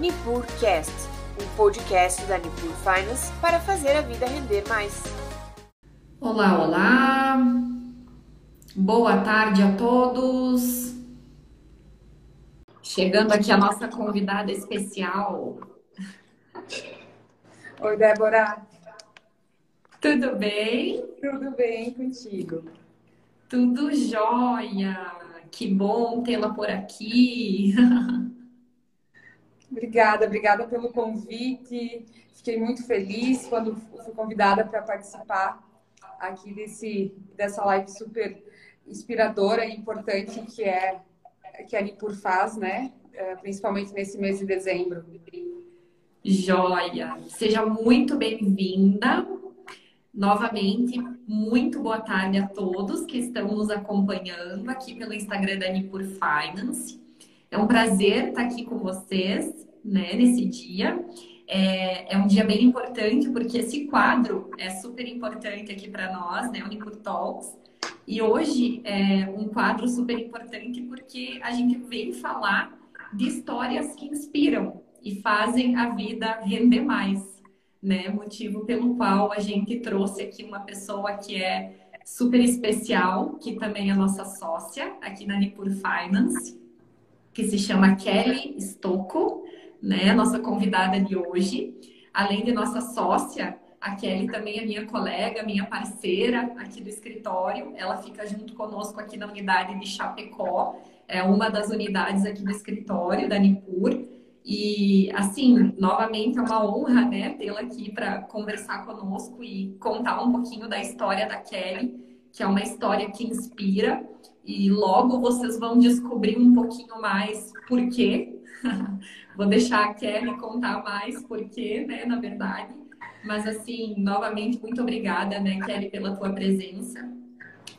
NipurCast, um podcast da Nipur Finance para fazer a vida render mais. Olá, olá! Boa tarde a todos! Chegando aqui a nossa convidada especial. Oi, Débora. Tudo bem? Tudo bem contigo? Tudo jóia! Que bom tê-la por aqui! Obrigada, obrigada pelo convite. Fiquei muito feliz quando fui convidada para participar aqui desse, dessa live super inspiradora e importante que é que a Nipur faz, né? É, principalmente nesse mês de dezembro. Joia! Seja muito bem-vinda. Novamente, muito boa tarde a todos que estão nos acompanhando aqui pelo Instagram da Nipur Finance. É um prazer estar aqui com vocês, né, nesse dia. É, é um dia bem importante porque esse quadro é super importante aqui para nós, né, o Nipur Talks. E hoje é um quadro super importante porque a gente vem falar de histórias que inspiram e fazem a vida render mais, né? Motivo pelo qual a gente trouxe aqui uma pessoa que é super especial, que também é nossa sócia aqui na Nipur Finance, que se chama Kelly Stocco, né? Nossa convidada de hoje. Além de nossa sócia, a Kelly também é minha colega, minha parceira aqui do escritório. Ela fica junto conosco aqui na unidade de Chapecó, é uma das unidades aqui do escritório da Nipur. E, assim, novamente é uma honra, né, tê-la aqui para conversar conosco e contar um pouquinho da história da Kelly, que é uma história que inspira. E logo vocês vão descobrir um pouquinho mais por quê. Vou deixar a Kelly contar mais por quê, né, na verdade. Mas, assim, novamente, muito obrigada, né, Kelly, pela tua presença.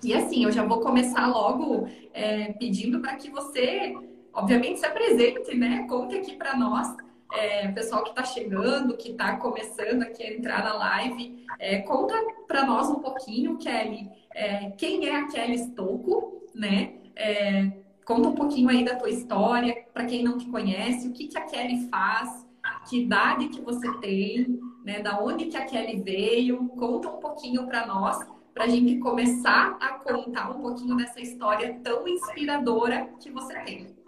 E, assim, eu já vou começar logo é, pedindo para que você, obviamente, se apresente, né? Conte aqui para nós, é, pessoal que está chegando, que está começando aqui a entrar na live. É, conta para nós um pouquinho, Kelly, é, quem é a Kelly Stocco, né? É, conta um pouquinho aí da tua história, para quem não te conhece, o que, que a Kelly faz, que idade que você tem, né? Da onde que a Kelly veio, conta um pouquinho para nós, para a gente começar a contar um pouquinho dessa história tão inspiradora que você tem.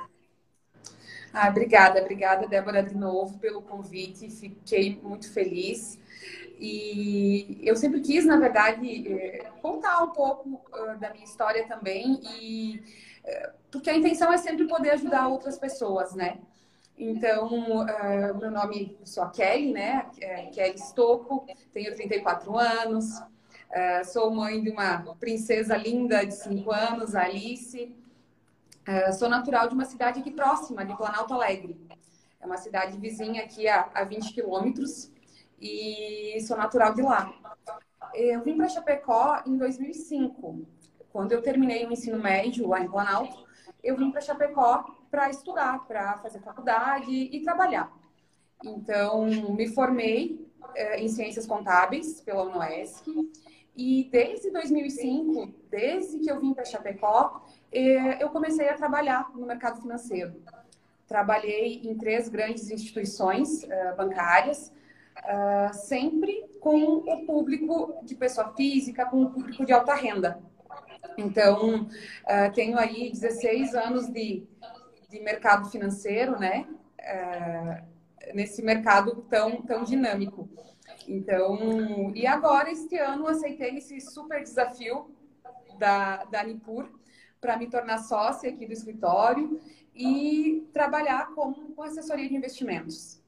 Ah, obrigada, obrigada, Débora, de novo pelo convite. Fiquei muito feliz. E eu sempre quis, na verdade, eh, contar um pouco da minha história também, e eh, porque a intenção é sempre poder ajudar outras pessoas, né? Então, uh, meu nome, sou a Kelly, né? É, Kelly Stocco, tenho 34 anos, uh, sou mãe de uma princesa linda de 5 anos, Alice. Uh, sou natural de uma cidade aqui próxima, de Planalto Alegre. É uma cidade vizinha aqui a, a 20 quilômetros e sou natural de lá. Eu vim para Chapecó em 2005. Quando eu terminei o ensino médio lá em Planalto, eu vim para Chapecó para estudar, para fazer faculdade e trabalhar. Então, me formei eh, em Ciências Contábeis pela UNOESC e desde 2005, desde que eu vim para Chapecó, eh, eu comecei a trabalhar no mercado financeiro. Trabalhei em três grandes instituições uh, bancárias, uh, sempre com o público de pessoa física, com o público de alta renda. Então, tenho aí 16 anos de, de mercado financeiro, né? Nesse mercado tão, tão dinâmico. Então, e agora, este ano, aceitei esse super desafio da, da Nipur para me tornar sócia aqui do escritório e trabalhar com, com assessoria de investimentos.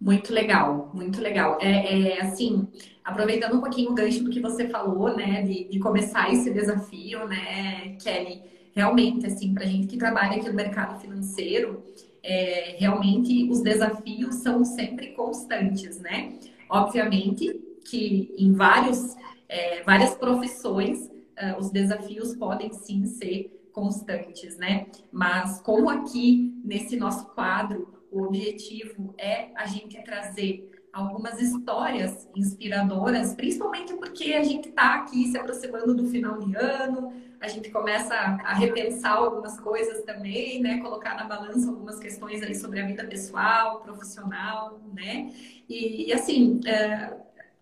Muito legal, muito legal. É, é, assim, aproveitando um pouquinho o gancho do que você falou, né, de, de começar esse desafio, né, Kelly, realmente, assim, para gente que trabalha aqui no mercado financeiro, é, realmente os desafios são sempre constantes, né? Obviamente que em vários, é, várias profissões uh, os desafios podem sim ser constantes, né? Mas como aqui nesse nosso quadro o objetivo é a gente trazer algumas histórias inspiradoras, principalmente porque a gente está aqui se aproximando do final de ano, a gente começa a repensar algumas coisas também, né? Colocar na balança algumas questões aí sobre a vida pessoal, profissional, né? E, e assim, é,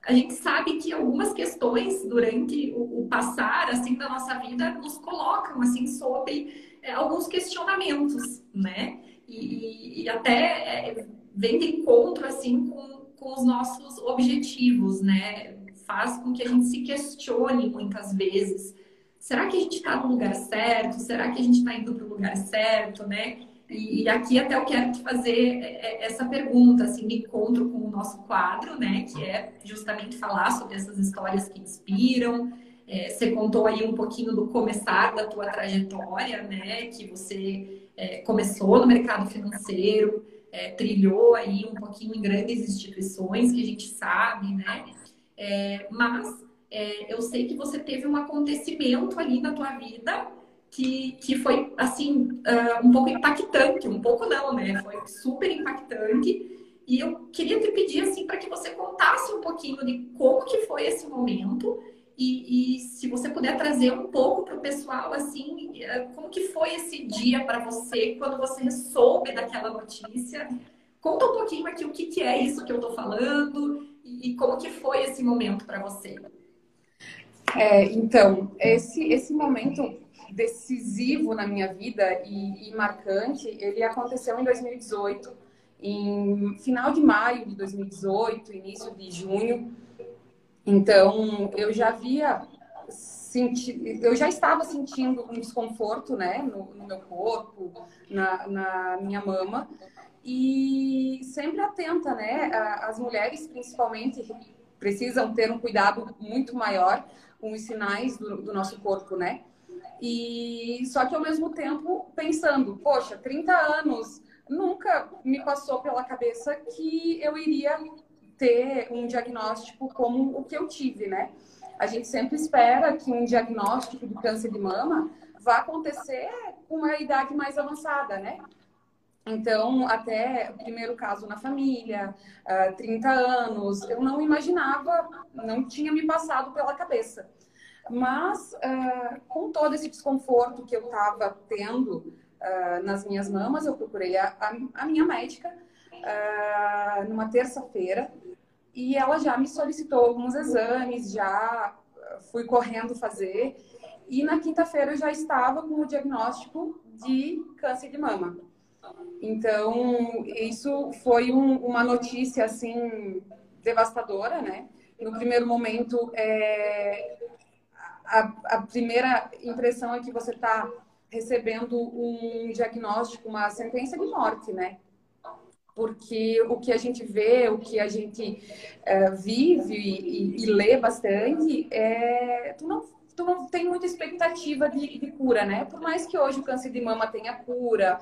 a gente sabe que algumas questões durante o, o, passar assim da nossa vida nos colocam assim sobre é, alguns questionamentos, né? E, e até é, vem de encontro assim com, com os nossos objetivos, né? Faz com que a gente se questione muitas vezes será que a gente está no lugar certo? Será que a gente está indo para o lugar certo, né? E, aqui até eu quero te fazer é, é, essa pergunta, assim, de encontro com o nosso quadro, né? Que é justamente falar sobre essas histórias que inspiram. É, você contou aí um pouquinho do começar da tua trajetória, né? Que você é, começou no mercado financeiro, é, trilhou aí um pouquinho em grandes instituições que a gente sabe, né? É, mas é, eu sei que você teve um acontecimento ali na tua vida que, que foi, assim, uh, um pouco impactante. Um pouco não, né? Foi super impactante. E eu queria te pedir, assim, para que você contasse um pouquinho de como que foi esse momento e, e se você puder trazer um pouco para o pessoal, assim, ah, como que foi esse dia para você quando você soube daquela notícia? Conta um pouquinho aqui o que, que é isso que eu estou falando e, e como que foi esse momento para você. É, então, esse, esse momento decisivo na minha vida e, e, marcante, ele aconteceu em 2018, em final de maio de 2018, início de junho. Então, eu já havia senti, eu já estava sentindo um desconforto, né, no, no meu corpo, na, na, minha mama, e sempre atenta, né, as mulheres principalmente precisam ter um cuidado muito maior com os sinais do, do nosso corpo, né? E só que ao mesmo tempo pensando, poxa, 30 anos, nunca me passou pela cabeça que eu iria ter um diagnóstico como o que eu tive, né? A gente sempre espera que um diagnóstico do câncer de mama vá acontecer com uma idade mais avançada, né? Então, até o primeiro caso na família, uh, ah, 30 anos, eu não imaginava, não tinha me passado pela cabeça. Mas, uh, com todo esse desconforto que eu estava tendo uh, nas minhas mamas, eu procurei a minha médica numa terça-feira e ela já me solicitou alguns exames, já fui correndo fazer. E na quinta-feira eu já estava com o diagnóstico de câncer de mama. Então, isso foi um, uma notícia, assim, devastadora, né? No primeiro momento, é, a, a primeira impressão é que você está recebendo um diagnóstico, uma sentença de morte, né? Porque o que a gente vê, o que a gente é, vive e, e, lê bastante, é, tu não, tu não tem muita expectativa de, de, cura, né? Por mais que hoje o câncer de mama tenha cura,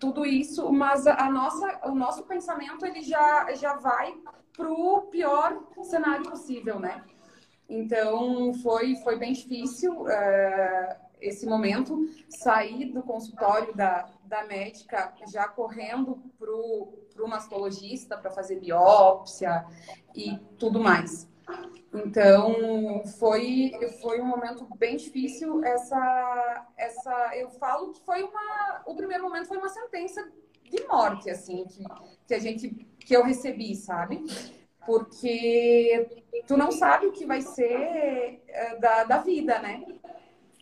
tudo isso, mas a nossa, o nosso pensamento ele já, já vai para o pior cenário possível, né? Então foi, foi bem difícil uh, esse momento sair do consultório da, da médica já correndo para o mastologista para fazer biópsia e tudo mais. Então, foi, foi um momento bem difícil. Essa, essa, eu falo que foi uma, o primeiro momento foi uma sentença de morte, assim, que, que a gente, que eu recebi, sabe? Porque tu não sabe o que vai ser eh, da, da vida, né?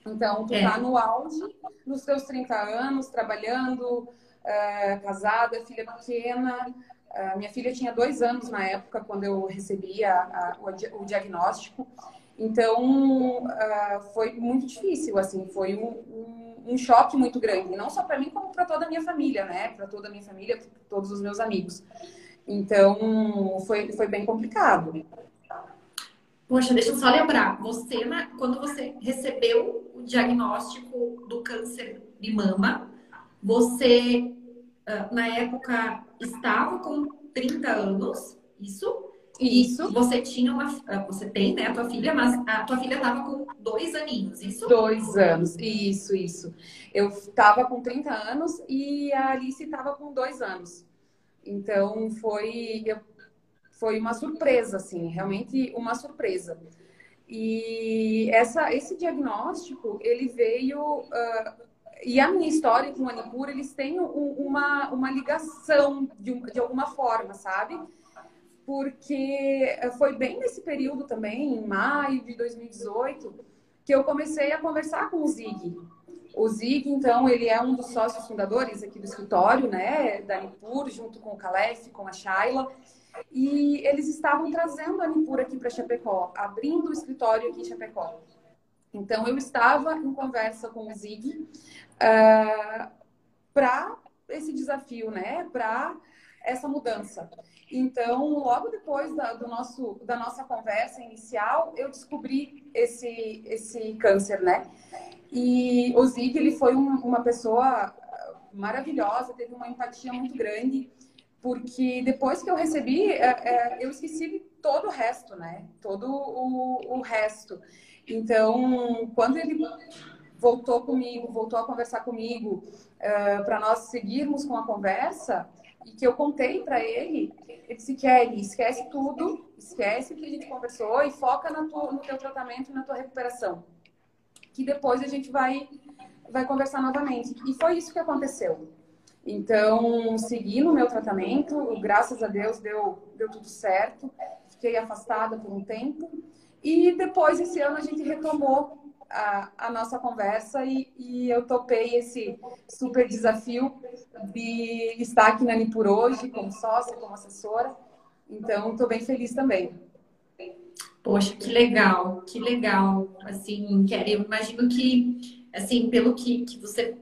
Então, tu é. tá no auge, nos teus 30 anos, trabalhando, uh, casada, filha pequena, Uh, minha filha tinha dois anos na época, quando eu recebi a, a, o, o, diagnóstico. Então, uh, foi muito difícil, assim, foi um, um, um choque muito grande. Não só para mim, como para toda a minha família, né? Para toda a minha família, todos os meus amigos. Então, foi, foi bem complicado. Poxa, deixa eu só lembrar. Você, quando você recebeu o diagnóstico do câncer de mama, você, na época, estava com 30 anos, isso? Isso. você tinha uma. Ah, você tem, né, a tua filha, mas a tua filha estava com dois aninhos, isso? Dois anos, isso, isso. Eu estava com 30 anos e a Alice estava com dois anos. Então foi, foi uma surpresa, assim, realmente uma surpresa. E essa, esse diagnóstico, ele veio... Uh, e a minha história com o Manipur, eles têm um, uma, uma ligação de, de alguma forma, sabe? Porque foi bem nesse período também, em maio de 2018, que eu comecei a conversar com o Zig. O Zig, então, ele é um dos sócios fundadores aqui do escritório, né, da Nipur, junto com o Calef, com a Shaila. E eles estavam trazendo a Nipur aqui para Chapecó, abrindo o escritório aqui em Chapecó. Então, eu estava em conversa com o Zig ah, para esse desafio, né? Para essa mudança. Então, logo depois da, do nosso, da nossa conversa inicial, eu descobri esse, esse câncer, né? E o Zig, ele foi um, uma pessoa maravilhosa, teve uma empatia muito grande, porque depois que eu recebi, é, é, eu esqueci todo o resto, né? Todo o, o resto. Então, quando ele voltou comigo, voltou a conversar comigo, uh, para nós seguirmos com a conversa, e que eu contei para ele, ele disse, Kelly, esquece tudo, esquece o que a gente conversou e foca no teu tratamento e na tua recuperação. Que depois a gente vai, vai conversar novamente. E foi isso que aconteceu. Então, segui no meu tratamento, graças a Deus deu, deu tudo certo. Fiquei afastada por um tempo. E depois, esse ano, a gente retomou a, a nossa conversa e, e, eu topei esse super desafio de estar aqui na Nipur hoje, como sócia, como assessora. Então, estou bem feliz também. Poxa, que legal, que legal. Assim, eu imagino que, assim, pelo que, que você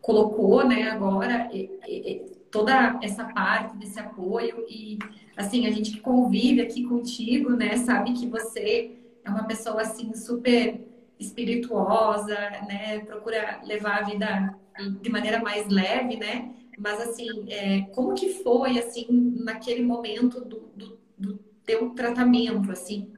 colocou, né, agora, e, e, toda essa parte desse apoio e, assim, a gente que convive aqui contigo, né, sabe que você é uma pessoa, assim, super espirituosa, né, procura levar a vida de maneira mais leve, né, mas, assim, é, como que foi, assim, naquele momento do, do, do teu tratamento, assim,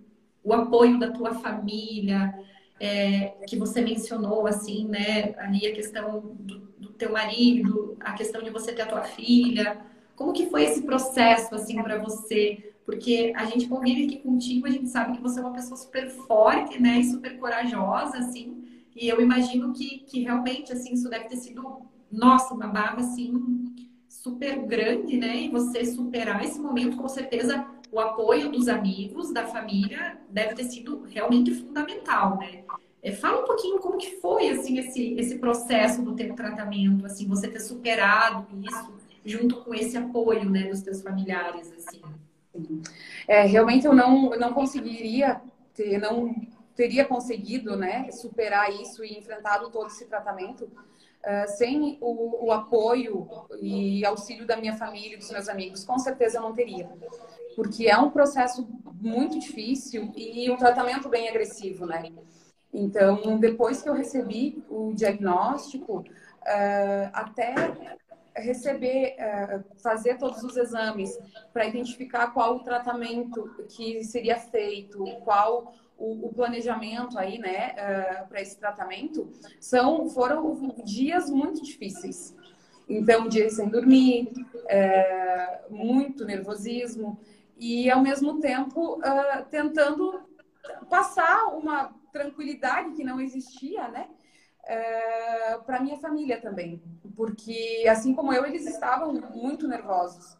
o apoio da tua família, é, que você mencionou, assim, né, ali a questão do, do teu marido, a questão de você ter a tua filha, como que foi esse processo, assim, para você? Porque a gente convive aqui contigo, a gente sabe que você é uma pessoa super forte, né, e super corajosa, assim, e eu imagino que, que realmente, assim, isso deve ter sido, nossa, uma barra, assim, super grande, né, e você superar esse momento, com certeza, o apoio dos amigos, da família, deve ter sido realmente fundamental, né? É, fala um pouquinho como que foi assim esse, esse processo do teu tratamento, assim, você ter superado isso junto com esse apoio, né, dos teus familiares, assim. É, realmente eu não, não conseguiria ter, não teria conseguido, né, superar isso e enfrentado todo esse tratamento uh, sem o, o, apoio e auxílio da minha família e dos meus amigos. Com certeza eu não teria porque é um processo muito difícil e um tratamento bem agressivo, né? Então, depois que eu recebi o diagnóstico, uh, até receber, uh, fazer todos os exames para identificar qual o tratamento que seria feito, qual o, planejamento aí, né, uh, para esse tratamento, são foram dias muito difíceis. Então, dias sem dormir, muito nervosismo e ao mesmo tempo tentando passar uma tranquilidade que não existia, né? Ah, para minha família também, porque assim como eu, eles estavam muito nervosos.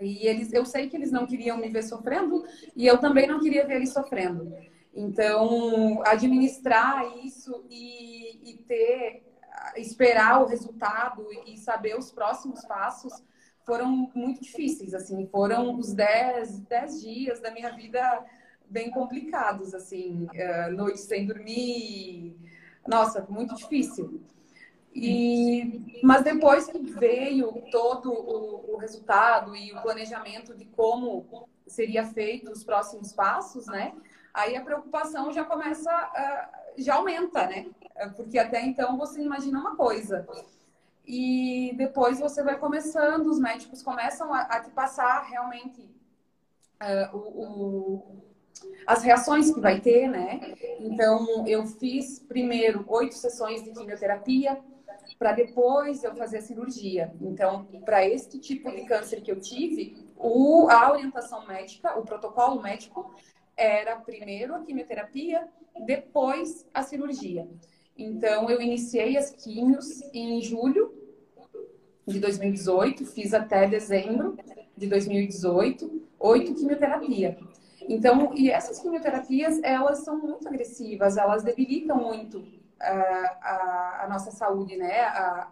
E eles, eu sei que eles não queriam me ver sofrendo e eu também não queria ver eles sofrendo. Então, administrar isso e, e ter, esperar o resultado e saber os próximos passos foram muito difíceis, assim, foram os 10, dez dias da minha vida bem complicados, assim, uh, noites sem dormir, nossa, muito difícil. E, mas depois que veio todo o, o, resultado e o planejamento de como seria feito os próximos passos, né? Aí a preocupação já começa, uh, já aumenta, né? Porque até então você imagina uma coisa, e depois você vai começando, os médicos começam a, a te passar realmente uh, o, o, as reações que vai ter, né? Então, eu fiz primeiro oito sessões de quimioterapia, para depois eu fazer a cirurgia. Então, para este tipo de câncer que eu tive, o, a orientação médica, o protocolo médico, era primeiro a quimioterapia, depois a cirurgia. Então, eu iniciei as químios em julho de 2018, fiz até dezembro de 2018, oito quimioterapia. Então, e essas quimioterapias, elas são muito agressivas, elas debilitam muito a, ah, a, a nossa saúde, né? A,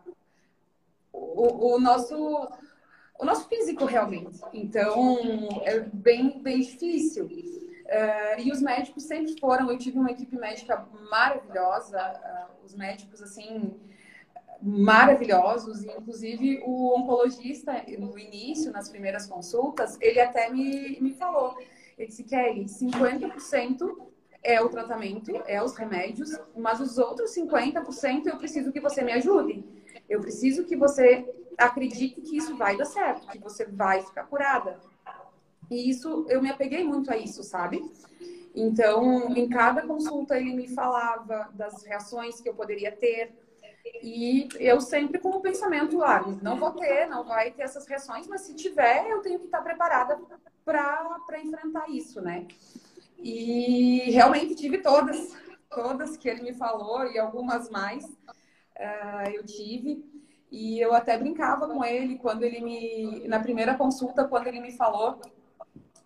o, o, nosso o nosso físico realmente. Então, é bem, bem difícil. Uh, e os médicos sempre foram, eu tive uma equipe médica maravilhosa, uh, os médicos, assim, maravilhosos, inclusive o oncologista, no início, nas primeiras consultas, ele até me, me falou, ele disse, Kelly, 50% é o tratamento, é os remédios, mas os outros 50% eu preciso que você me ajude. Eu preciso que você acredite que isso vai dar certo, que você vai ficar curada. E isso, eu me apeguei muito a isso, sabe? Então, em cada consulta ele me falava das reações que eu poderia ter. E eu sempre com o pensamento lá, ah, não vou ter, não vai ter essas reações, mas se tiver, eu tenho que estar preparada para enfrentar isso, né? E realmente tive todas, todas que ele me falou e algumas mais uh, eu tive. E eu até brincava com ele quando ele me, na primeira consulta, quando ele me falou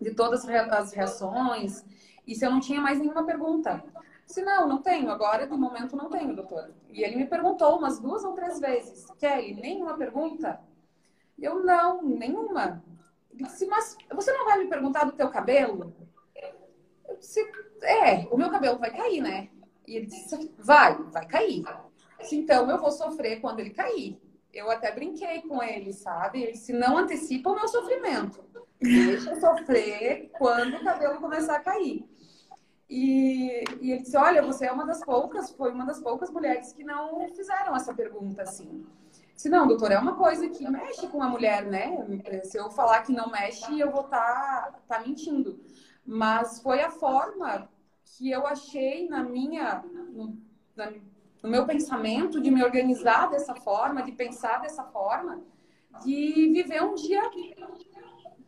de todas as reações e se eu não tinha mais nenhuma pergunta. Se não, não tenho. Agora, de momento, não tenho, doutor. E ele me perguntou umas duas ou três vezes: Kelly, nenhuma pergunta? Eu, não, nenhuma. Ele disse, mas você não vai me perguntar do teu cabelo? Eu disse, é, o meu cabelo vai cair, né? E ele disse, vai, vai cair. Disse, então eu vou sofrer quando ele cair eu até brinquei com ele, sabe? Ele disse, não antecipa o meu sofrimento. Deixa eu sofrer quando o cabelo começar a cair. E, e ele disse, olha, você é uma das poucas, foi uma das poucas mulheres que não fizeram essa pergunta assim. Se não, doutor, é uma coisa que mexe com a mulher, né? Se eu falar que não mexe, eu vou estar tá, tá mentindo. Mas foi a forma que eu achei na minha, na, no meu pensamento, de me organizar dessa forma, de pensar dessa forma, de viver um dia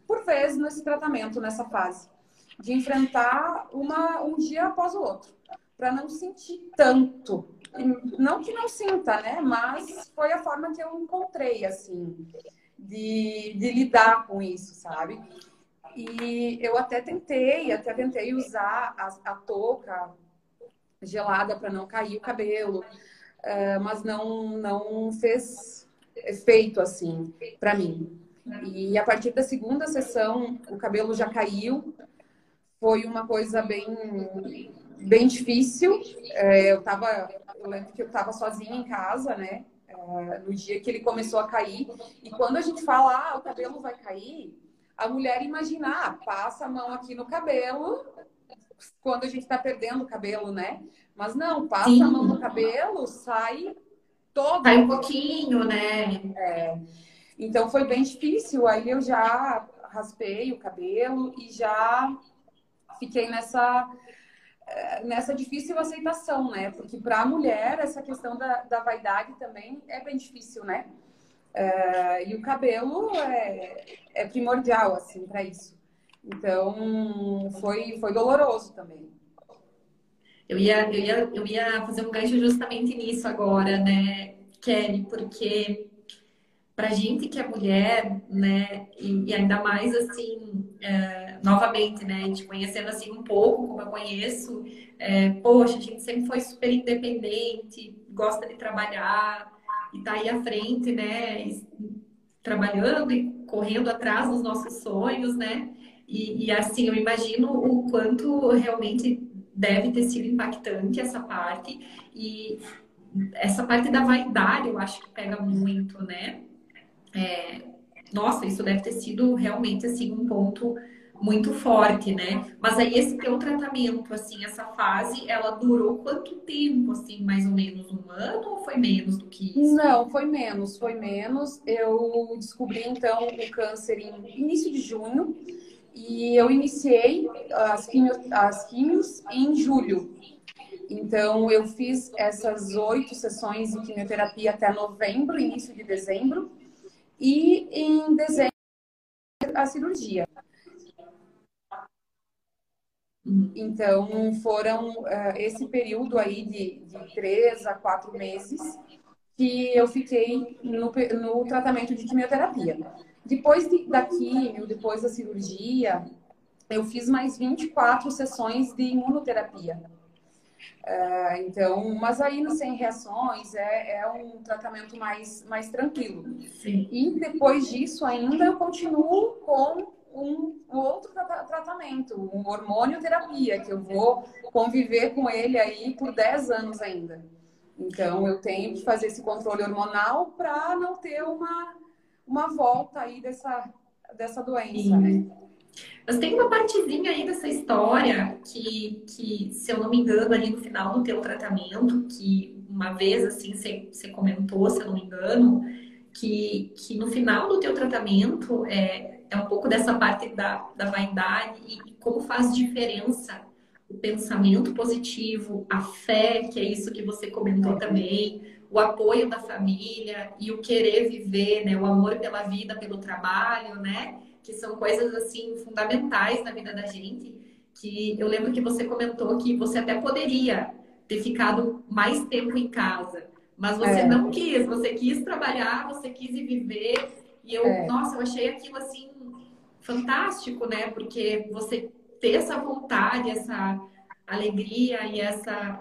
por vez nesse tratamento, nessa fase, de enfrentar uma, um dia após o outro, para não sentir tanto. Não que não sinta, né? Mas foi a forma que eu encontrei, assim, de, de lidar com isso, sabe? E eu até tentei, até tentei usar a, a touca gelada para não cair o cabelo, uh, mas não, não fez efeito assim para mim. E a partir da segunda sessão, o cabelo já caiu. Foi uma coisa bem, bem difícil. É, eu tava, eu lembro que eu estava sozinha em casa, né? É, no dia que ele começou a cair. E quando a gente fala, ah, o cabelo vai cair, a mulher imagina, ah, passa a mão aqui no cabelo, quando a gente está perdendo o cabelo, né? Mas não, passa Sim. a mão no cabelo, sai todo. Sai um pouquinho, né? É. Então foi bem difícil. Aí eu já raspei o cabelo e já fiquei nessa é, nessa difícil aceitação, né? Porque para a mulher essa questão da, da vaidade também é bem difícil, né? É, e o cabelo é, é primordial assim para isso. Então, foi, foi doloroso também. Eu ia, eu, ia, eu ia fazer um gancho justamente nisso agora, né, Kelly? Porque pra gente que é mulher, né, e, e ainda mais assim, é, novamente, né, te conhecendo assim um pouco, como eu conheço, é, poxa, a gente sempre foi super independente, gosta de trabalhar e tá aí à frente, né, trabalhando e correndo atrás dos nossos sonhos, né? E, e, assim, eu imagino o quanto realmente deve ter sido impactante essa parte. E essa parte da vaidade, eu acho que pega muito, né? É, nossa, isso deve ter sido realmente assim um ponto muito forte, né? Mas aí esse teu tratamento, assim, essa fase, ela durou quanto tempo, assim, mais ou menos um ano ou foi menos do que isso? Não, foi menos, foi menos. Eu descobri então o câncer em início de junho. E eu iniciei as quimios, as quimios em julho. Então, eu fiz essas oito sessões de quimioterapia até novembro, início de dezembro. E em dezembro, a cirurgia. Então, foram uh, esse período aí de, de três a quatro meses que eu fiquei no, no tratamento de quimioterapia. Depois de, da quimio, depois da cirurgia, eu fiz mais 24 sessões de imunoterapia. Uh, então, mas aí sem reações é, é, um tratamento mais, mais tranquilo. Sim. E depois disso ainda eu continuo com um, um outro tra tratamento, um hormônio terapia, que eu vou conviver com ele aí por 10 anos ainda. Então eu tenho que fazer esse controle hormonal para não ter uma, uma volta aí dessa, dessa doença, Sim. né? Mas tem uma partezinha aí dessa história que, que, se eu não me engano, ali no final do teu tratamento, que uma vez, assim, você, comentou, se eu não me engano, que, que no final do teu tratamento é, é um pouco dessa parte da, da vaidade e, e como faz diferença o pensamento positivo, a fé, que é isso que você comentou também, o apoio da família e o querer viver, né, o amor pela vida, pelo trabalho, né? Que são coisas assim fundamentais na vida da gente. Que eu lembro que você comentou que você até poderia ter ficado mais tempo em casa, mas você é. não quis, você quis trabalhar, você quis viver. E eu, é. nossa, eu achei aquilo assim fantástico, né? Porque você ter essa vontade, essa alegria e essa,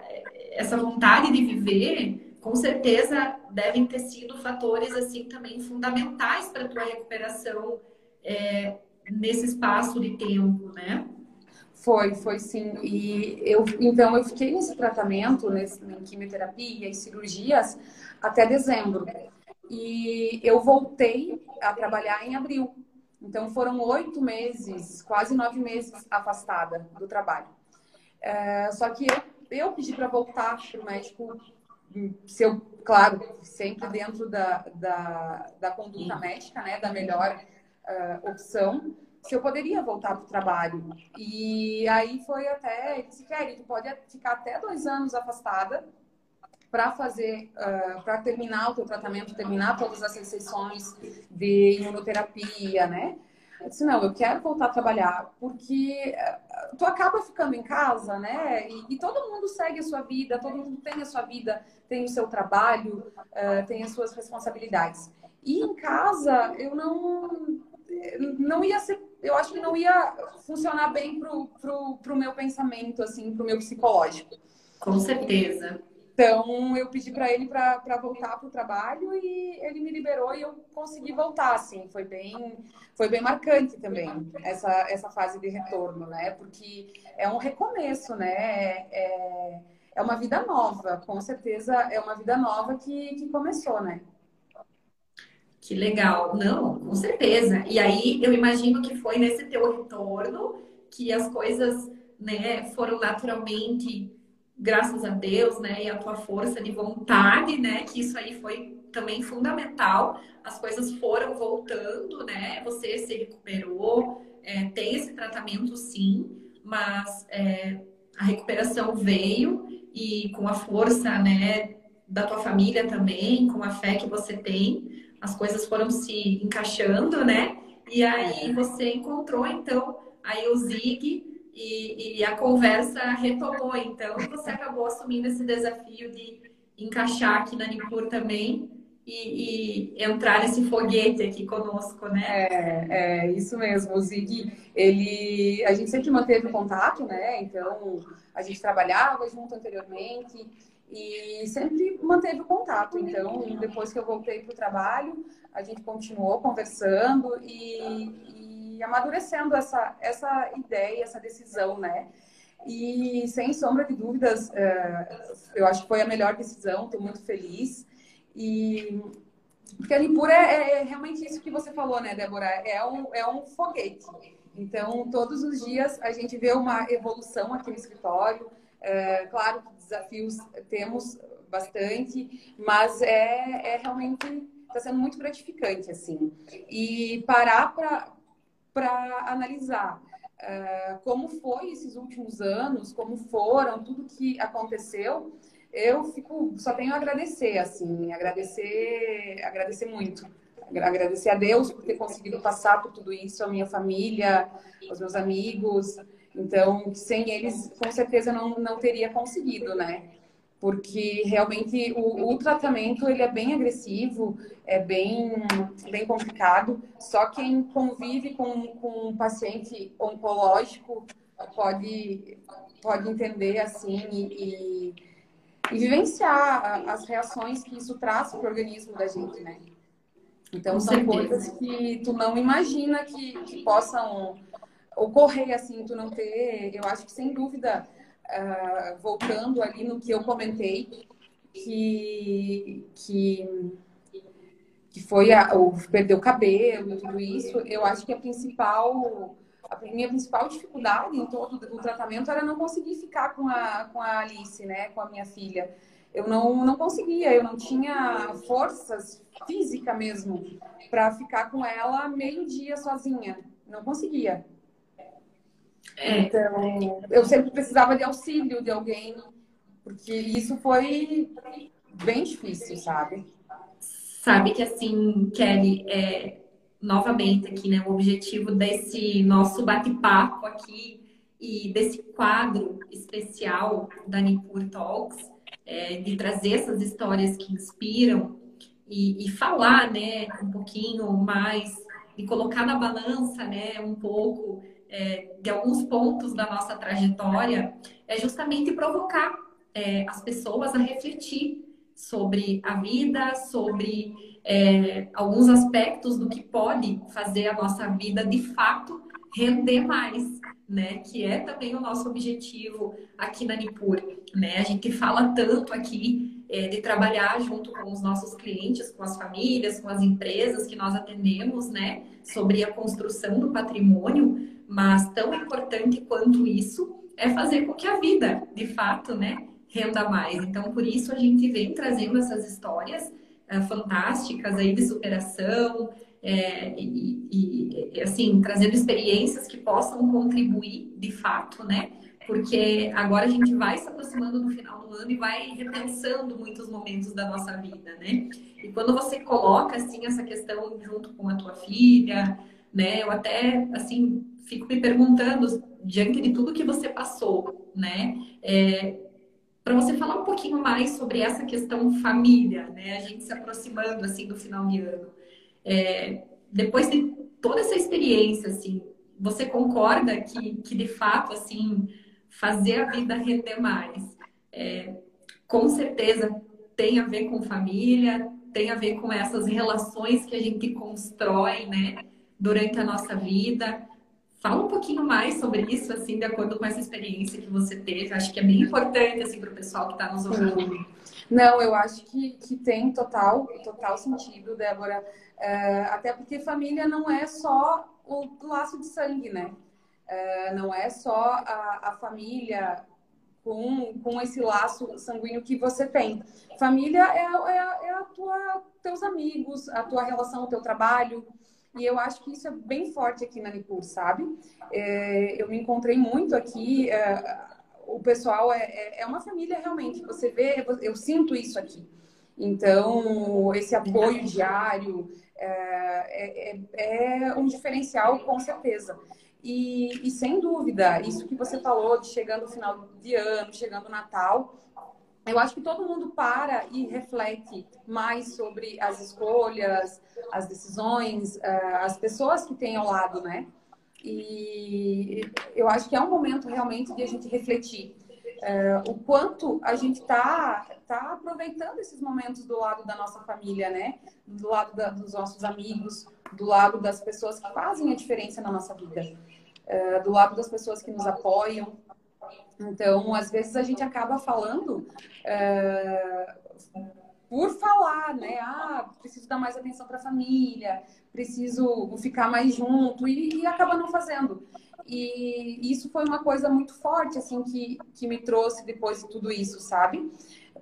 essa vontade de viver, com certeza devem ter sido fatores assim também fundamentais para a tua recuperação é, nesse espaço de tempo, né? Foi, foi sim. E eu, então, eu fiquei nesse tratamento, nesse, em quimioterapia e cirurgias, até dezembro. E eu voltei a trabalhar em abril. Então, foram oito meses, quase nove meses afastada do trabalho. É, só que eu, eu pedi para voltar para o médico, se eu, claro, sempre dentro da, da, da conduta médica, né, da melhor uh, opção se eu poderia voltar para o trabalho. E aí foi até, ele disse, Kelly, tu pode ficar até dois anos afastada para fazer, uh, para terminar o teu tratamento, terminar todas as sessões de imunoterapia, né? Eu disse, não, eu quero voltar a trabalhar, porque uh, tu acaba ficando em casa, né? E, e, todo mundo segue a sua vida, todo mundo tem a sua vida, tem o seu trabalho, uh, tem as suas responsabilidades. E em casa, eu não não ia ser, eu acho que não ia funcionar bem pro, pro, pro meu pensamento, assim, pro meu psicológico. Com certeza. Então, eu pedi para ele para voltar para o trabalho e ele me liberou e eu consegui voltar, assim. Foi bem, foi bem marcante também essa, essa fase de retorno, né? Porque é um recomeço, né? É, é uma vida nova, com certeza é uma vida nova que, que começou, né? Que legal. Não, com certeza. E aí eu imagino que foi nesse teu retorno que as coisas, né, foram naturalmente, graças a Deus, né, e a tua força de vontade, né, que isso aí foi também fundamental. As coisas foram voltando, né? Você se recuperou, é, tem esse tratamento sim, mas é, a recuperação veio e com a força, né, da tua família também, com a fé que você tem, as coisas foram se encaixando, né? E aí é. você encontrou, então, aí o Zig e, e, a conversa retomou. Então, você acabou assumindo esse desafio de encaixar aqui na Nipur também e, e, entrar nesse foguete aqui conosco, né? É, é isso mesmo. O Zig, ele, a gente sempre manteve contato, né? Então, a gente trabalhava junto anteriormente e sempre manteve o contato. Então, depois que eu voltei para o trabalho, a gente continuou conversando e, e, amadurecendo essa, essa ideia, essa decisão, né? E sem sombra de dúvidas, é, eu acho que foi a melhor decisão, estou muito feliz. E porque a Limpura é, é, realmente isso que você falou, né, Débora? É um, é um foguete. Então, todos os dias a gente vê uma evolução aqui no escritório. É, claro que desafios temos bastante, mas é, é realmente está sendo muito gratificante assim. E parar para analisar uh, como foi esses últimos anos, como foram, tudo que aconteceu, eu fico só tenho a agradecer assim, agradecer, agradecer muito. Agradecer a Deus por ter conseguido passar por tudo isso, a minha família, os meus amigos, Então, sem eles, com certeza não, não teria conseguido, né? Porque realmente o, o tratamento ele é bem agressivo, é bem, bem complicado. Só quem convive com, com um paciente oncológico pode, pode entender assim e, e, e vivenciar as reações que isso traz para o organismo da gente, né? Então, Com são certeza. coisas que tu não imagina que, que possam ocorrer assim, tu não ter. Eu acho que, sem dúvida, uh, voltando ali no que eu comentei, que, que, que foi a, o perder o cabelo, tudo isso, eu acho que a principal. A minha principal dificuldade em todo o tratamento era não conseguir ficar com a, com a Alice, né? Com a minha filha eu não, não conseguia, eu não tinha forças física mesmo para ficar com ela meio dia sozinha. Não conseguia. É. Então, eu sempre precisava de auxílio de alguém, porque isso foi bem difícil, sabe? Sabe que assim, Kelly, é, novamente aqui, né, o objetivo desse nosso bate-papo aqui e desse quadro especial da Nipur Talks é, de trazer essas histórias que inspiram e, e, falar, né, um pouquinho mais, e colocar na balança, né, um pouco é, de alguns pontos da nossa trajetória, é justamente provocar é, as pessoas a refletir sobre a vida, sobre é, alguns aspectos do que pode fazer a nossa vida de fato render mais, né? Que é também o nosso objetivo aqui na Nipur, né? A gente fala tanto aqui é, de trabalhar junto com os nossos clientes, com as famílias, com as empresas que nós atendemos, né? Sobre a construção do patrimônio, mas tão importante quanto isso é fazer com que a vida, de fato, né? Renda mais. Então, por isso a gente vem trazendo essas histórias é, fantásticas aí de superação, é, e, e, assim, trazendo experiências que possam contribuir de fato, né? Porque agora a gente vai se aproximando do final do ano e vai repensando muitos momentos da nossa vida, né? E quando você coloca, assim, essa questão junto com a tua filha, né? Eu até, assim, fico me perguntando, diante de tudo que você passou, né? É, para você falar um pouquinho mais sobre essa questão família, né? A gente se aproximando, assim, do final de ano. É, depois de toda essa experiência, assim, você concorda que, que de fato, assim, fazer a vida render mais, é, com certeza tem a ver com família, tem a ver com essas relações que a gente constrói, né, durante a nossa vida. Fala um pouquinho mais sobre isso, assim, de acordo com essa experiência que você teve. Acho que é bem importante, assim, para o pessoal que está nos ouvindo. Não, eu acho que, que tem total, total sentido, Débora. É, até porque família não é só o laço de sangue, né? É, não é só a, a família com, com esse laço sanguíneo que você tem. Família é, é, é a tua, teus amigos, a tua relação, o teu trabalho. E eu acho que isso é bem forte aqui na Nipur, sabe? É, eu me encontrei muito aqui. É, o pessoal é, é, é uma família realmente. Você vê, eu sinto isso aqui. Então, esse apoio diário, é, é, é um diferencial, com certeza. E, e, sem dúvida, isso que você falou de chegando o final de ano, chegando o Natal, eu acho que todo mundo para e reflete mais sobre as escolhas, as decisões, uh, as pessoas que tem ao lado, né? E eu acho que é um momento realmente de a gente refletir uh, o quanto a gente está tá aproveitando esses momentos do lado da nossa família, né? Do lado da, dos nossos amigos, do lado das pessoas que fazem a diferença na nossa vida, uh, do lado das pessoas que nos apoiam. Então, às vezes a gente acaba falando uh, por falar, né? Ah, preciso dar mais atenção para a família, preciso ficar mais junto e, e acaba não fazendo. E isso foi uma coisa muito forte, assim, que, que me trouxe depois de tudo isso, sabe?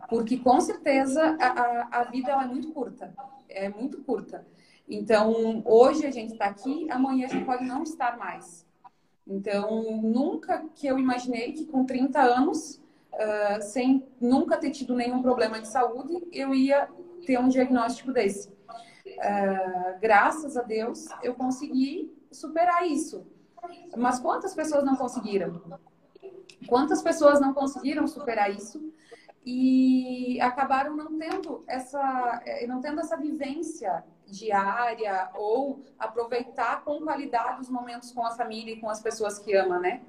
Porque com certeza a, a vida ela é muito curta, é muito curta. Então, hoje a gente está aqui, amanhã a gente pode não estar mais. Então, nunca que eu imaginei que com 30 anos, uh, sem nunca ter tido nenhum problema de saúde, eu ia ter um diagnóstico desse. Uh, graças a Deus, eu consegui superar isso. Mas quantas pessoas não conseguiram? Quantas pessoas não conseguiram superar isso e acabaram não tendo essa, eh, não tendo essa vivência diária ou aproveitar com qualidade os momentos com a família e com as pessoas que ama, né?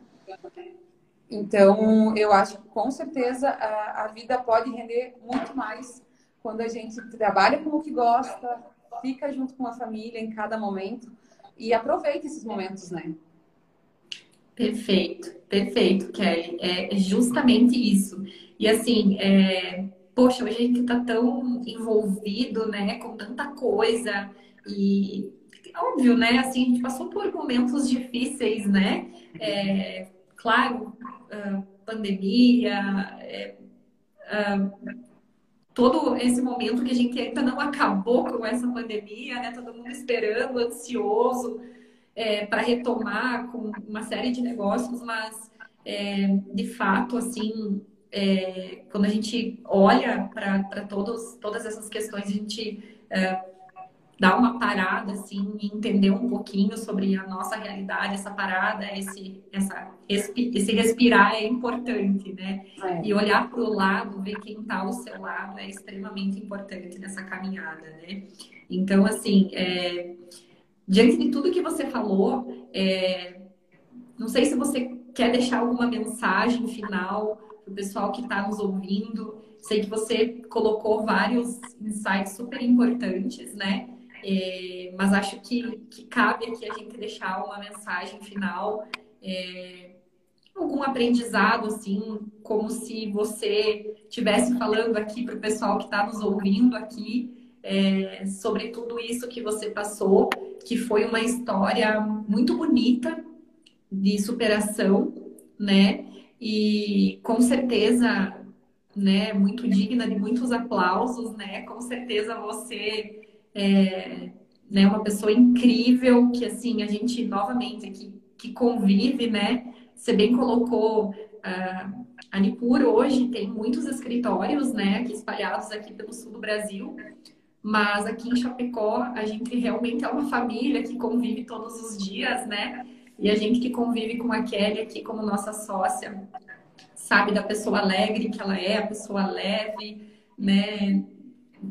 Então, eu acho que com certeza a, a vida pode render muito mais quando a gente trabalha com o que gosta, fica junto com a família em cada momento e aproveita esses momentos, né? Perfeito, perfeito, Kelly. É justamente isso. E assim, é, poxa, hoje a gente está tão envolvido, né, com tanta coisa. E óbvio, né, assim, a gente passou por momentos difíceis, né, é, claro, uh, pandemia, é, uh, todo esse momento que a gente ainda não acabou com essa pandemia, né, todo mundo esperando, ansioso é, para retomar com uma série de negócios, mas é, de fato, assim, é, quando a gente olha para todas essas questões, a gente é, dá uma parada, assim, e entender um pouquinho sobre a nossa realidade, essa parada, esse, essa, esse respirar é importante, né? É. E olhar para o lado, ver quem está ao seu lado é extremamente importante nessa caminhada, né? Então, assim, é, diante de tudo que você falou, é, não sei se você quer deixar alguma mensagem final o pessoal que está nos ouvindo. Sei que você colocou vários insights super importantes, né? É, mas acho que, que cabe aqui a gente deixar uma mensagem final, é, algum aprendizado, assim, como se você estivesse falando aqui para o pessoal que está nos ouvindo aqui é, sobre tudo isso que você passou, que foi uma história muito bonita de superação, né? E com certeza, né, muito digna de muitos aplausos, né? Com certeza você é né, uma pessoa incrível que assim a gente novamente que, que convive, né? Você bem colocou uh, a Nipur hoje tem muitos escritórios, né, aqui espalhados aqui pelo sul do Brasil. Mas aqui em Chapecó, a gente realmente é uma família que convive todos os dias, né? E a gente que convive com a Kelly aqui como nossa sócia, sabe da pessoa alegre que ela é, a pessoa leve, né?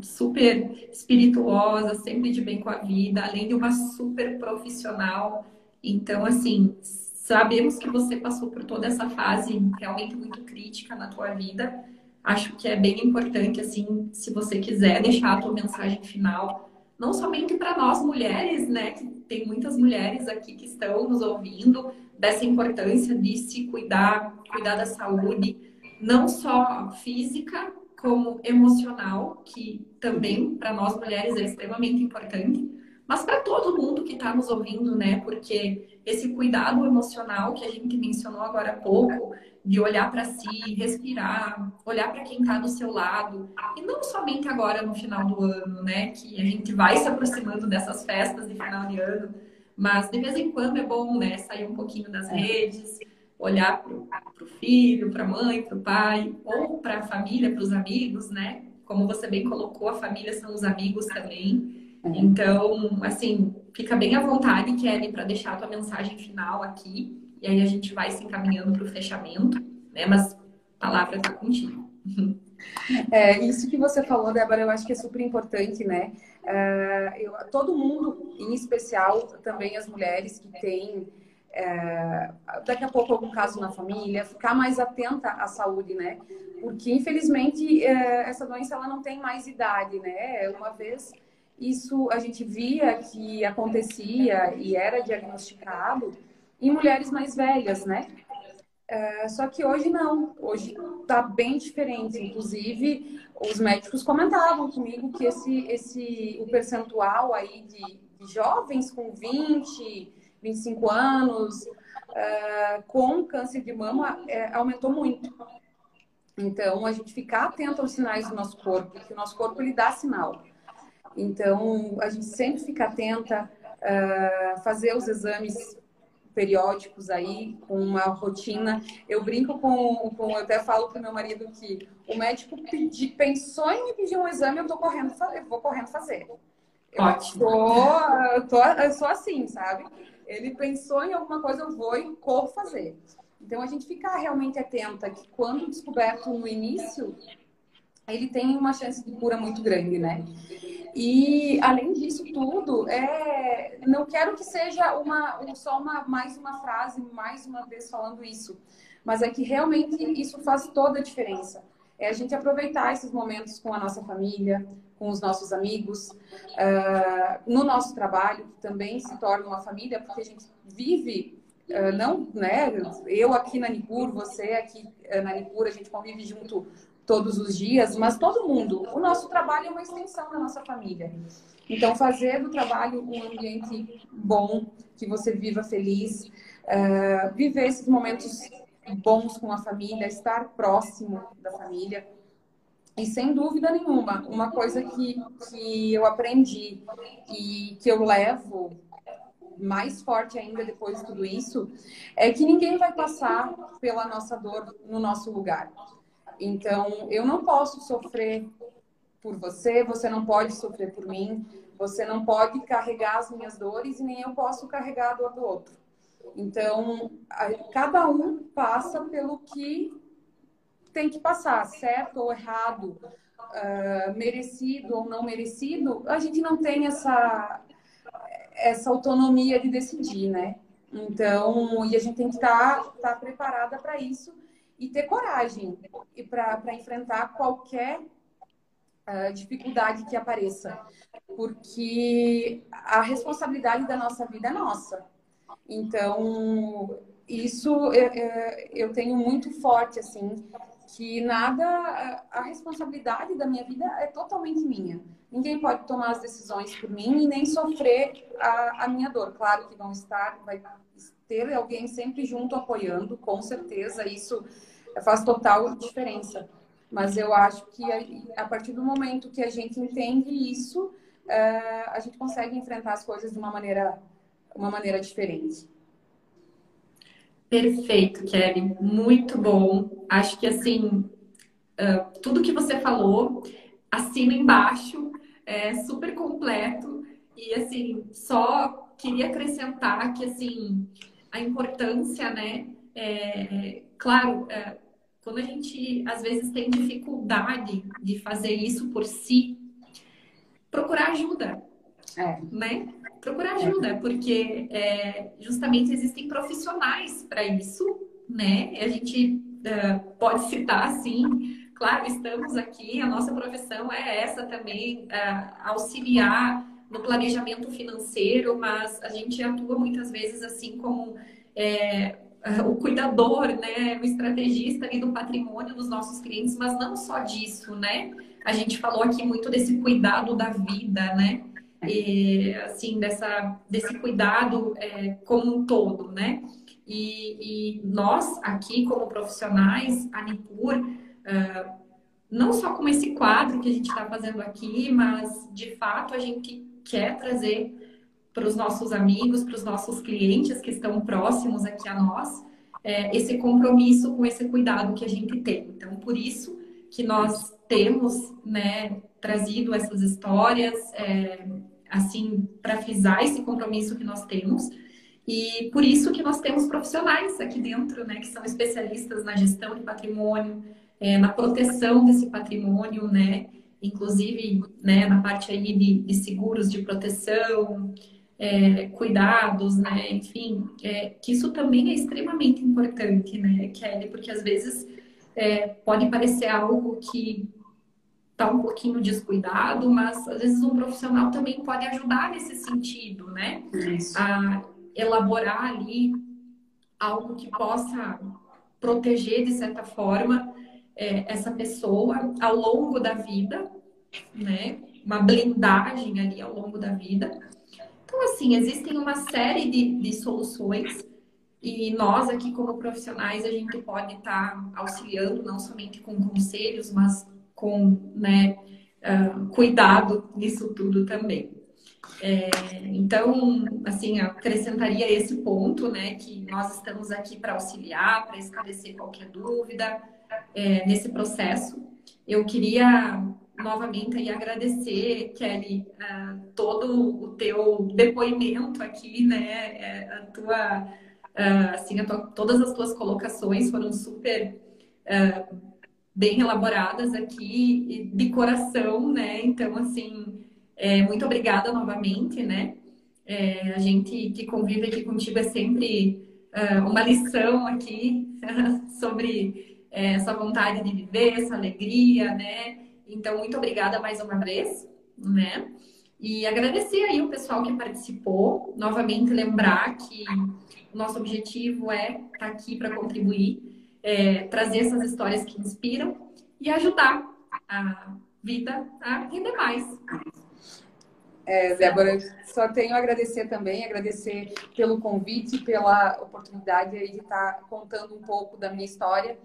Super espirituosa, sempre de bem com a vida, além de uma super profissional. Então, assim, sabemos que você passou por toda essa fase realmente muito crítica na tua vida. Acho que é bem importante, assim, se você quiser deixar a tua mensagem final não somente para nós mulheres, né, que tem muitas mulheres aqui que estão nos ouvindo, dessa importância de se cuidar, cuidar da saúde, não só física, como emocional, que também para nós mulheres é extremamente importante, mas para todo mundo que está nos ouvindo, né? Porque esse cuidado emocional que a gente mencionou agora há pouco, de olhar para si, respirar, olhar para quem está do seu lado, e não somente agora no final do ano, né? Que a gente vai se aproximando dessas festas de final de ano, mas de vez em quando é bom, né? Sair um pouquinho das redes, olhar para o filho, para a mãe, para o pai, ou para a família, para os amigos, né? Como você bem colocou, a família são os amigos também. Então, assim, fica bem à vontade, Kelly, para deixar a tua mensagem final aqui. E aí a gente vai se encaminhando para o fechamento, né? Mas a palavra está contigo. É, isso que você falou, Débora, eu acho que é super importante, né? É, eu, todo mundo, em especial também as mulheres que têm é, daqui a pouco algum caso na família, ficar mais atenta à saúde, né? Porque infelizmente é, essa doença ela não tem mais idade, né? Uma vez isso a gente via que acontecia e era diagnosticado em mulheres mais velhas, né? É, só que hoje não, hoje está bem diferente. Inclusive, os médicos comentavam comigo que esse, esse, o percentual aí de, de jovens com 20, 25 anos, é, com câncer de mama, é, aumentou muito. Então, a gente ficar atento aos sinais do nosso corpo, que o nosso corpo ele dá sinal. Então, a gente sempre fica atenta, uh, fazer os exames periódicos aí, com uma rotina. Eu brinco com, com eu até falo para meu marido que o médico pedi, pensou em me pedir um exame, eu tô correndo, eu vou correndo fazer. Ótimo. Eu, tô, eu, tô, eu sou assim, sabe? Ele pensou em alguma coisa, eu vou e corro fazer. Então, a gente ficar realmente atenta que quando descoberto no início, ele tem uma chance de cura muito grande, né? E além disso tudo, é, não quero que seja uma, só uma, mais uma frase, mais uma vez falando isso, mas é que realmente isso faz toda a diferença. É a gente aproveitar esses momentos com a nossa família, com os nossos amigos, uh, no nosso trabalho, que também se torna uma família, porque a gente vive, uh, não, né? Eu aqui na Nipur, você aqui uh, na Nipur, a gente convive junto todos os dias, mas todo mundo. O nosso trabalho é uma extensão da nossa família. Então, fazer do trabalho um ambiente bom, que você viva feliz, uh, viver esses momentos bons com a família, estar próximo da família. E sem dúvida nenhuma, uma coisa que, que eu aprendi e que eu levo mais forte ainda depois de tudo isso, é que ninguém vai passar pela nossa dor no nosso lugar. Então, eu não posso sofrer por você, você não pode sofrer por mim, você não pode carregar as minhas dores e nem eu posso carregar a dor do outro. Então, a, cada um passa pelo que tem que passar, certo ou errado, uh, merecido ou não merecido, a gente não tem essa, essa autonomia de decidir, né? Então, e a gente tem que estar tá, tá preparada para isso e ter coragem para enfrentar qualquer uh, dificuldade que apareça, porque a responsabilidade da nossa vida é nossa. Então, isso eu, eu tenho muito forte, assim, que nada, a responsabilidade da minha vida é totalmente minha. Ninguém pode tomar as decisões por mim e nem sofrer a, a minha dor. Claro que vão estar, vai ter alguém sempre junto apoiando, com certeza, isso faz total diferença. Mas eu acho que a, partir do momento que a gente entende isso, uh, a gente consegue enfrentar as coisas de uma maneira, uma maneira diferente. Perfeito, Kelly. Muito bom. Acho que assim, uh, tudo que você falou, assina embaixo, é super completo. E assim, só queria acrescentar que assim, a importância, né? É, claro, é, quando a gente às vezes tem dificuldade de fazer isso por si, procurar ajuda, é. né? Procurar ajuda, porque é, justamente existem profissionais para isso, né? A gente uh, pode citar assim, claro, estamos aqui, a nossa profissão é essa também, auxiliar no planejamento financeiro, mas a gente atua muitas vezes assim como é, o cuidador, né, o estrategista ali do patrimônio dos nossos clientes, mas não só disso, né? A gente falou aqui muito desse cuidado da vida, né? E, assim, dessa, desse cuidado é, como um todo, né? E, e, nós aqui, como profissionais, a Nipur, uh, não só com esse quadro que a gente está fazendo aqui, mas de fato a gente quer trazer para os nossos amigos, para os nossos clientes que estão próximos aqui a nós, é, esse compromisso com esse cuidado que a gente tem. Então, por isso que nós temos né, trazido essas histórias, é, assim, para frisar esse compromisso que nós temos. E por isso que nós temos profissionais aqui dentro, né, que são especialistas na gestão de patrimônio, é, na proteção desse patrimônio, né, inclusive né, na parte aí de, de seguros de proteção, é, cuidados, né? Enfim, é, que isso também é extremamente importante, né, Kelly? Porque às vezes é, pode parecer algo que está um pouquinho descuidado, mas às vezes um profissional também pode ajudar nesse sentido, né? Isso. A elaborar ali algo que possa proteger de certa forma é, essa pessoa ao longo da vida, né? Uma blindagem ali ao longo da vida então, assim, existem uma série de, de soluções e nós aqui como profissionais a gente pode estar tá auxiliando não somente com conselhos, mas com né, uh, cuidado nisso tudo também. É, então, assim, acrescentaria esse ponto, né, que nós estamos aqui para auxiliar, para esclarecer qualquer dúvida é, nesse processo. Eu queria novamente aí agradecer, Kelly, uh, todo o teu depoimento aqui, né? É, a tua, uh, assim, a tua, todas as tuas colocações foram super uh, bem elaboradas aqui, de coração, né? Então, assim, é, muito obrigada novamente, né? É, a gente que convive aqui contigo é sempre uma lição aqui sobre é, essa vontade de viver, essa alegria, né? Então, muito obrigada mais uma vez, né? E agradecer aí o pessoal que participou. Novamente, lembrar que o nosso objetivo é estar tá aqui para contribuir, é, trazer essas histórias que inspiram e ajudar a vida a render mais. É, Débora, só tenho a agradecer também, agradecer pelo convite, pela oportunidade de estar contando um pouco da minha história.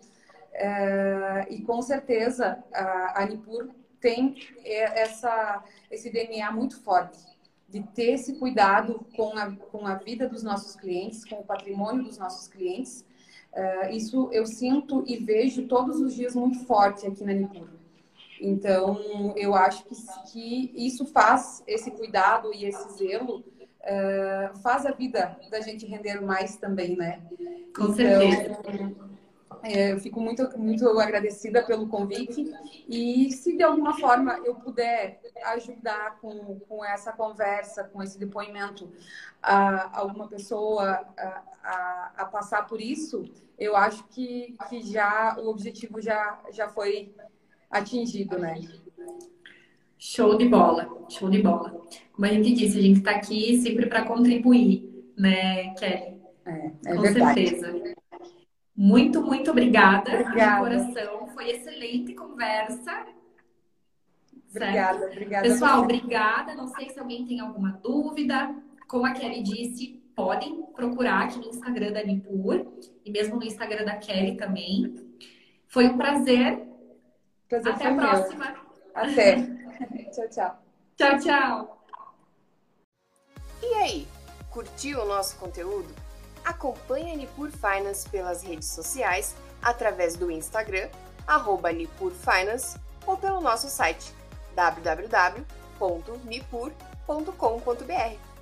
É, e com certeza a, a Nipur tem essa, esse DNA muito forte de ter esse cuidado com a, com a vida dos nossos clientes, com o patrimônio dos nossos clientes. Uh, isso eu sinto e vejo todos os dias muito forte aqui na Nipur. Então, eu acho que, que isso faz, esse cuidado e esse zelo, uh, faz a vida da gente render mais também, né? Com então, certeza é, eu fico muito, muito agradecida pelo convite e se de alguma forma eu puder ajudar com, com essa conversa, com esse depoimento, a, alguma pessoa a, a, a, passar por isso, eu acho que, que já o objetivo já, já foi atingido, né? Show de bola, show de bola. Como a gente disse, a gente está aqui sempre para contribuir, né, Kelly? É, é Com verdade. certeza. Muito, muito obrigada, obrigada. coração. Foi excelente conversa. Obrigada, certo? obrigada. Pessoal, obrigada. Não sei se alguém tem alguma dúvida. Como a Kelly disse, podem procurar aqui no Instagram da Nipur e mesmo no Instagram da Kelly também. Foi um prazer. prazer Até a próxima. Meu. Até. tchau, tchau. Tchau, tchau. E aí, curtiu o nosso conteúdo? Acompanhe a Nipur Finance pelas redes sociais, através do Instagram, arroba Nipur Finance, ou pelo nosso site www.nipur.com.br.